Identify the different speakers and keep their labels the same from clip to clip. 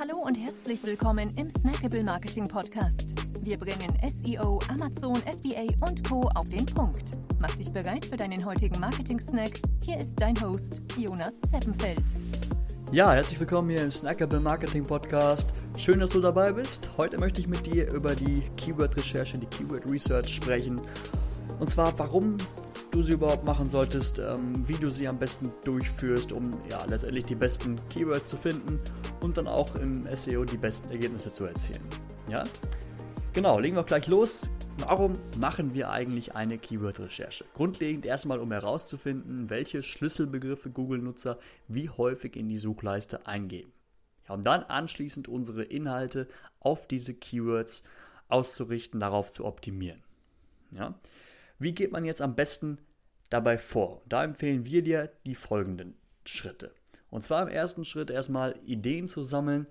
Speaker 1: Hallo und herzlich willkommen im Snackable Marketing Podcast. Wir bringen SEO, Amazon, FBA und Co. auf den Punkt. Mach dich bereit für deinen heutigen Marketing-Snack. Hier ist dein Host, Jonas Zeppenfeld.
Speaker 2: Ja, herzlich willkommen hier im Snackable Marketing Podcast. Schön, dass du dabei bist. Heute möchte ich mit dir über die Keyword-Recherche, die Keyword-Research sprechen. Und zwar, warum du sie überhaupt machen solltest, ähm, wie du sie am besten durchführst, um ja letztendlich die besten Keywords zu finden und dann auch im SEO die besten Ergebnisse zu erzielen. Ja? Genau, legen wir gleich los. Warum machen wir eigentlich eine Keyword-Recherche? Grundlegend erstmal, um herauszufinden, welche Schlüsselbegriffe Google-Nutzer wie häufig in die Suchleiste eingeben. Ja, um dann anschließend unsere Inhalte auf diese Keywords auszurichten, darauf zu optimieren. Ja? Wie geht man jetzt am besten dabei vor? Da empfehlen wir dir die folgenden Schritte. Und zwar im ersten Schritt erstmal Ideen zu sammeln.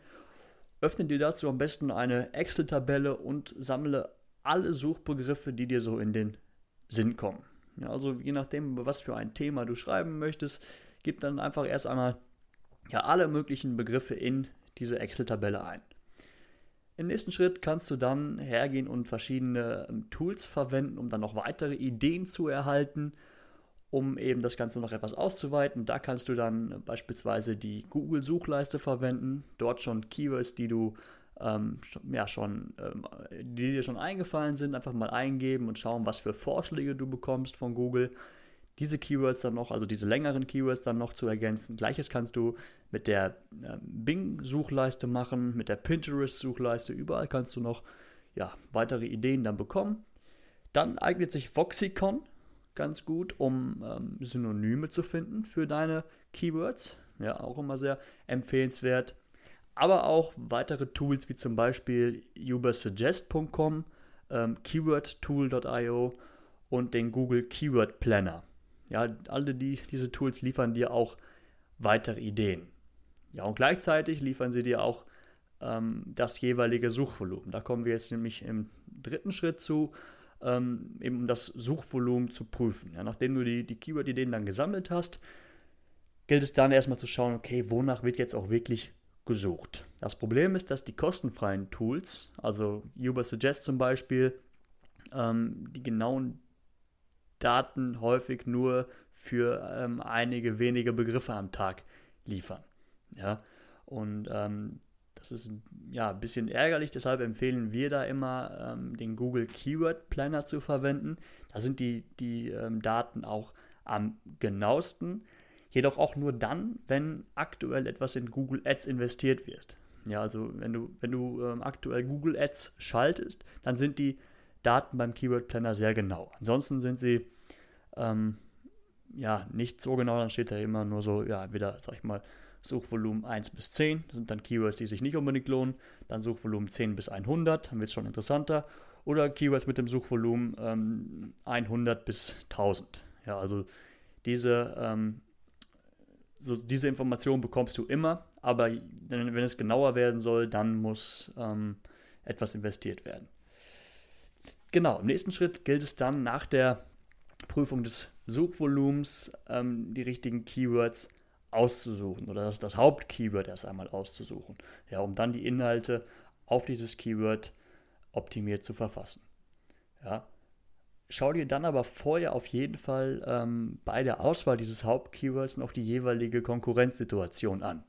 Speaker 2: Öffne dir dazu am besten eine Excel-Tabelle und sammle alle Suchbegriffe, die dir so in den Sinn kommen. Ja, also je nachdem, was für ein Thema du schreiben möchtest, gib dann einfach erst einmal ja, alle möglichen Begriffe in diese Excel-Tabelle ein. Im nächsten Schritt kannst du dann hergehen und verschiedene Tools verwenden, um dann noch weitere Ideen zu erhalten, um eben das Ganze noch etwas auszuweiten. Da kannst du dann beispielsweise die Google-Suchleiste verwenden, dort schon Keywords, die du ähm, ja schon, ähm, die dir schon eingefallen sind, einfach mal eingeben und schauen, was für Vorschläge du bekommst von Google diese Keywords dann noch, also diese längeren Keywords dann noch zu ergänzen. Gleiches kannst du mit der äh, Bing-Suchleiste machen, mit der Pinterest-Suchleiste, überall kannst du noch ja, weitere Ideen dann bekommen. Dann eignet sich Voxicon ganz gut, um ähm, Synonyme zu finden für deine Keywords. Ja, auch immer sehr empfehlenswert. Aber auch weitere Tools wie zum Beispiel ubersuggest.com, ähm, keywordtool.io und den Google Keyword Planner. Ja, alle die, diese Tools liefern dir auch weitere Ideen. Ja, und gleichzeitig liefern sie dir auch ähm, das jeweilige Suchvolumen. Da kommen wir jetzt nämlich im dritten Schritt zu, ähm, eben um das Suchvolumen zu prüfen. Ja, nachdem du die, die Keyword-Ideen dann gesammelt hast, gilt es dann erstmal zu schauen, okay, wonach wird jetzt auch wirklich gesucht. Das Problem ist, dass die kostenfreien Tools, also Ubersuggest zum Beispiel, ähm, die genauen Daten häufig nur für ähm, einige wenige Begriffe am Tag liefern. Ja, und ähm, das ist ja ein bisschen ärgerlich, deshalb empfehlen wir da immer, ähm, den Google Keyword Planner zu verwenden. Da sind die, die ähm, Daten auch am genauesten, jedoch auch nur dann, wenn aktuell etwas in Google Ads investiert wird. Ja, also wenn du, wenn du ähm, aktuell Google Ads schaltest, dann sind die Daten beim Keyword Planner sehr genau. Ansonsten sind sie ähm, ja nicht so genau, dann steht da immer nur so, ja, wieder, sag ich mal, Suchvolumen 1 bis 10, das sind dann Keywords, die sich nicht unbedingt lohnen, dann Suchvolumen 10 bis 100, dann wird es schon interessanter, oder Keywords mit dem Suchvolumen ähm, 100 bis 1000. Ja, also diese, ähm, so diese Information bekommst du immer, aber wenn, es genauer werden soll, dann muss ähm, etwas investiert werden. Genau, im nächsten Schritt gilt es dann nach der Prüfung des Suchvolumens ähm, die richtigen Keywords auszusuchen oder das, das Hauptkeyword erst einmal auszusuchen, ja, um dann die Inhalte auf dieses Keyword optimiert zu verfassen. Ja. Schau dir dann aber vorher auf jeden Fall ähm, bei der Auswahl dieses Hauptkeywords noch die jeweilige Konkurrenzsituation an.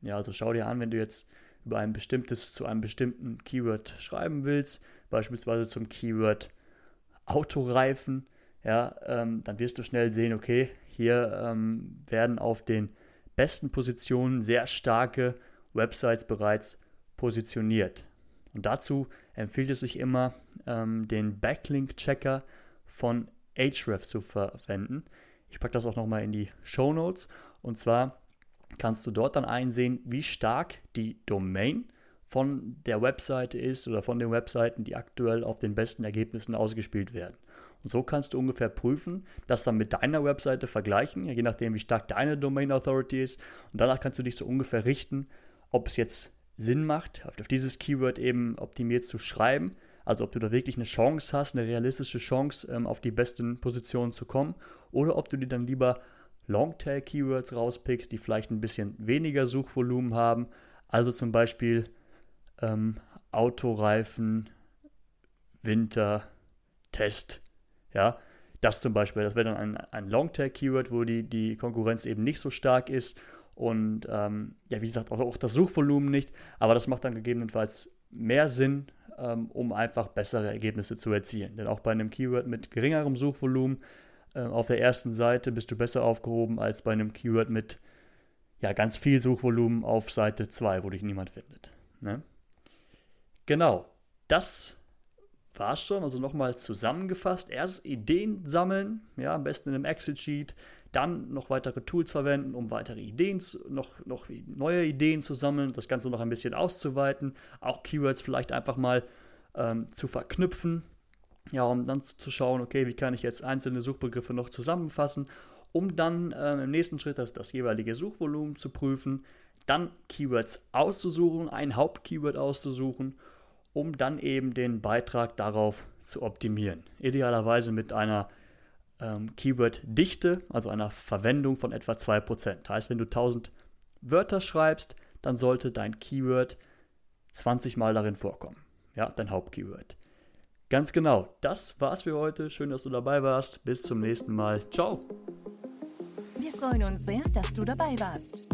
Speaker 2: Ja, also schau dir an, wenn du jetzt über ein bestimmtes zu einem bestimmten Keyword schreiben willst, beispielsweise zum Keyword Autoreifen, ja, ähm, dann wirst du schnell sehen, okay, hier ähm, werden auf den besten Positionen sehr starke Websites bereits positioniert. Und dazu empfiehlt es sich immer, ähm, den Backlink-Checker von Ahrefs zu verwenden. Ich packe das auch nochmal in die Show Notes. Und zwar kannst du dort dann einsehen, wie stark die Domain von der Webseite ist oder von den Webseiten, die aktuell auf den besten Ergebnissen ausgespielt werden. Und so kannst du ungefähr prüfen, das dann mit deiner Webseite vergleichen, je nachdem, wie stark deine Domain Authority ist. Und danach kannst du dich so ungefähr richten, ob es jetzt Sinn macht, auf dieses Keyword eben optimiert zu schreiben. Also ob du da wirklich eine Chance hast, eine realistische Chance, ähm, auf die besten Positionen zu kommen. Oder ob du dir dann lieber Longtail-Keywords rauspickst, die vielleicht ein bisschen weniger Suchvolumen haben, Also zum Beispiel ähm, Autoreifen, Winter, Test. Ja, das zum Beispiel, das wäre dann ein, ein Longtail-Keyword, wo die, die Konkurrenz eben nicht so stark ist und ähm, ja, wie gesagt, auch, auch, das Suchvolumen nicht, aber das macht dann gegebenenfalls mehr Sinn, ähm, um einfach bessere Ergebnisse zu erzielen. Denn auch bei einem Keyword mit geringerem Suchvolumen äh, auf der ersten Seite bist du besser aufgehoben als bei einem Keyword mit ja, ganz viel Suchvolumen auf Seite 2, wo dich niemand findet. Ne? Genau, das war es schon. Also nochmal zusammengefasst. Erst Ideen sammeln, ja, am besten in einem Excel-Sheet. Dann noch weitere Tools verwenden, um weitere Ideen, zu, noch, noch neue Ideen zu sammeln, das Ganze noch ein bisschen auszuweiten. Auch Keywords vielleicht einfach mal ähm, zu verknüpfen. Ja, um dann zu schauen, okay, wie kann ich jetzt einzelne Suchbegriffe noch zusammenfassen, um dann ähm, im nächsten Schritt das, das jeweilige Suchvolumen zu prüfen, dann Keywords auszusuchen, ein Hauptkeyword auszusuchen um dann eben den Beitrag darauf zu optimieren. Idealerweise mit einer ähm, Keyword-Dichte, also einer Verwendung von etwa 2%. Heißt, wenn du 1000 Wörter schreibst, dann sollte dein Keyword 20 Mal darin vorkommen. Ja, dein Hauptkeyword. Ganz genau, das war's für heute. Schön, dass du dabei warst. Bis zum nächsten Mal. Ciao.
Speaker 1: Wir freuen uns sehr, dass du dabei warst.